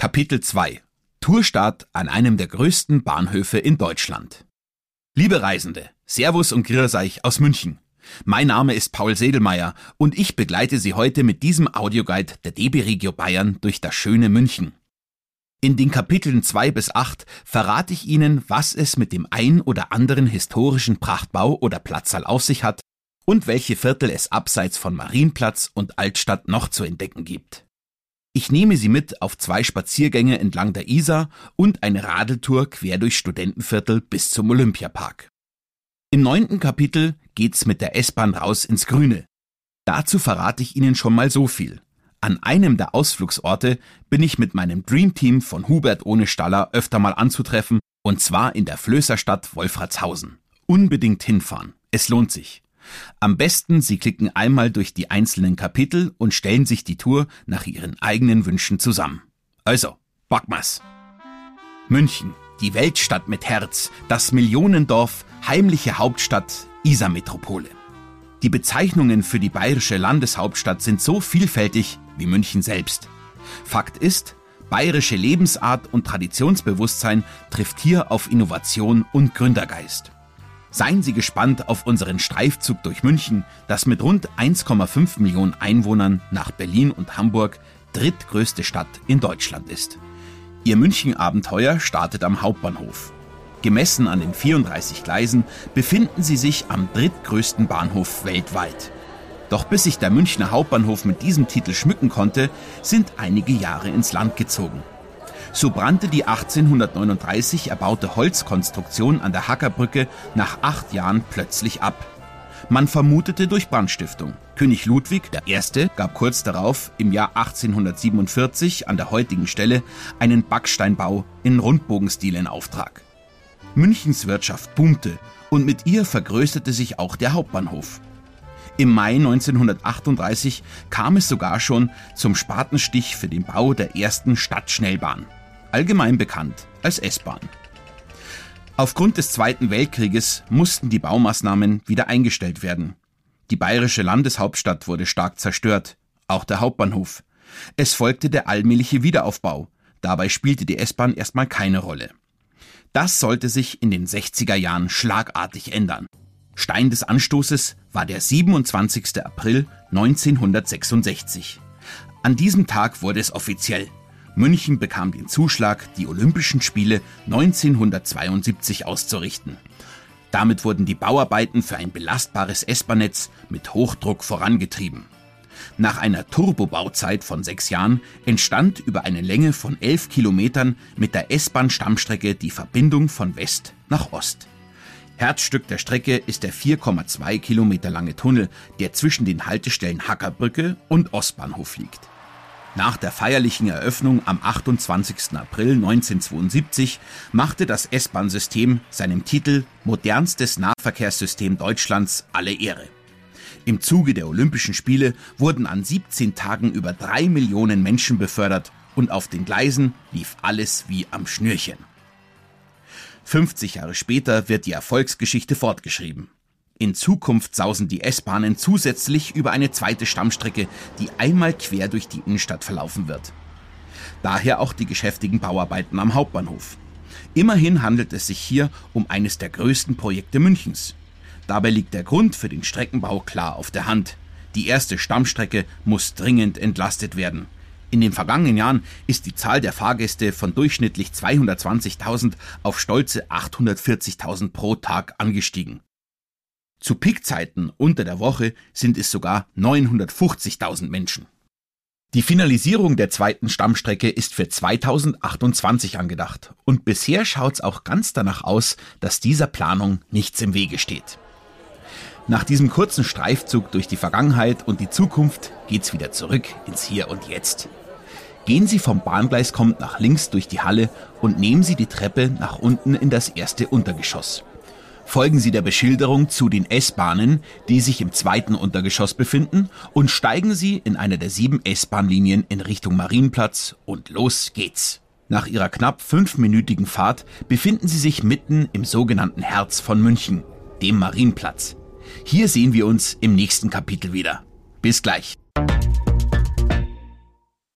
Kapitel 2 Tourstart an einem der größten Bahnhöfe in Deutschland. Liebe Reisende, Servus und Grüß euch aus München. Mein Name ist Paul Sedelmeier und ich begleite Sie heute mit diesem Audioguide der DB Regio Bayern durch das schöne München. In den Kapiteln 2 bis 8 verrate ich Ihnen, was es mit dem ein oder anderen historischen Prachtbau oder Platzsaal auf sich hat und welche Viertel es abseits von Marienplatz und Altstadt noch zu entdecken gibt. Ich nehme Sie mit auf zwei Spaziergänge entlang der Isar und eine Radeltour quer durch Studentenviertel bis zum Olympiapark. Im neunten Kapitel geht's mit der S-Bahn raus ins Grüne. Dazu verrate ich Ihnen schon mal so viel. An einem der Ausflugsorte bin ich mit meinem Dreamteam von Hubert ohne Staller öfter mal anzutreffen, und zwar in der Flößerstadt Wolfratshausen. Unbedingt hinfahren. Es lohnt sich. Am besten, Sie klicken einmal durch die einzelnen Kapitel und stellen sich die Tour nach Ihren eigenen Wünschen zusammen. Also, Bockmas! München, die Weltstadt mit Herz, das Millionendorf, heimliche Hauptstadt, Isar-Metropole. Die Bezeichnungen für die bayerische Landeshauptstadt sind so vielfältig wie München selbst. Fakt ist, bayerische Lebensart und Traditionsbewusstsein trifft hier auf Innovation und Gründergeist. Seien Sie gespannt auf unseren Streifzug durch München, das mit rund 1,5 Millionen Einwohnern nach Berlin und Hamburg drittgrößte Stadt in Deutschland ist. Ihr München-Abenteuer startet am Hauptbahnhof. Gemessen an den 34 Gleisen befinden Sie sich am drittgrößten Bahnhof weltweit. Doch bis sich der Münchner Hauptbahnhof mit diesem Titel schmücken konnte, sind einige Jahre ins Land gezogen. So brannte die 1839 erbaute Holzkonstruktion an der Hackerbrücke nach acht Jahren plötzlich ab. Man vermutete durch Brandstiftung. König Ludwig I. gab kurz darauf, im Jahr 1847, an der heutigen Stelle einen Backsteinbau in Rundbogenstil in Auftrag. Münchens Wirtschaft boomte und mit ihr vergrößerte sich auch der Hauptbahnhof. Im Mai 1938 kam es sogar schon zum Spatenstich für den Bau der ersten Stadtschnellbahn allgemein bekannt als S-Bahn. Aufgrund des Zweiten Weltkrieges mussten die Baumaßnahmen wieder eingestellt werden. Die bayerische Landeshauptstadt wurde stark zerstört, auch der Hauptbahnhof. Es folgte der allmähliche Wiederaufbau. Dabei spielte die S-Bahn erstmal keine Rolle. Das sollte sich in den 60er Jahren schlagartig ändern. Stein des Anstoßes war der 27. April 1966. An diesem Tag wurde es offiziell. München bekam den Zuschlag, die Olympischen Spiele 1972 auszurichten. Damit wurden die Bauarbeiten für ein belastbares S-Bahn-Netz mit Hochdruck vorangetrieben. Nach einer Turbobauzeit von sechs Jahren entstand über eine Länge von elf Kilometern mit der S-Bahn-Stammstrecke die Verbindung von West nach Ost. Herzstück der Strecke ist der 4,2 Kilometer lange Tunnel, der zwischen den Haltestellen Hackerbrücke und Ostbahnhof liegt. Nach der feierlichen Eröffnung am 28. April 1972 machte das S-Bahn-System seinem Titel Modernstes Nahverkehrssystem Deutschlands alle Ehre. Im Zuge der Olympischen Spiele wurden an 17 Tagen über drei Millionen Menschen befördert und auf den Gleisen lief alles wie am Schnürchen. 50 Jahre später wird die Erfolgsgeschichte fortgeschrieben. In Zukunft sausen die S-Bahnen zusätzlich über eine zweite Stammstrecke, die einmal quer durch die Innenstadt verlaufen wird. Daher auch die geschäftigen Bauarbeiten am Hauptbahnhof. Immerhin handelt es sich hier um eines der größten Projekte Münchens. Dabei liegt der Grund für den Streckenbau klar auf der Hand. Die erste Stammstrecke muss dringend entlastet werden. In den vergangenen Jahren ist die Zahl der Fahrgäste von durchschnittlich 220.000 auf stolze 840.000 pro Tag angestiegen. Zu Peakzeiten unter der Woche sind es sogar 950.000 Menschen. Die Finalisierung der zweiten Stammstrecke ist für 2028 angedacht und bisher schaut's auch ganz danach aus, dass dieser Planung nichts im Wege steht. Nach diesem kurzen Streifzug durch die Vergangenheit und die Zukunft geht's wieder zurück ins Hier und Jetzt. Gehen Sie vom Bahngleis kommt nach links durch die Halle und nehmen Sie die Treppe nach unten in das erste Untergeschoss. Folgen Sie der Beschilderung zu den S-Bahnen, die sich im zweiten Untergeschoss befinden, und steigen Sie in einer der sieben S-Bahn-Linien in Richtung Marienplatz und los geht's. Nach ihrer knapp fünfminütigen Fahrt befinden sie sich mitten im sogenannten Herz von München, dem Marienplatz. Hier sehen wir uns im nächsten Kapitel wieder. Bis gleich.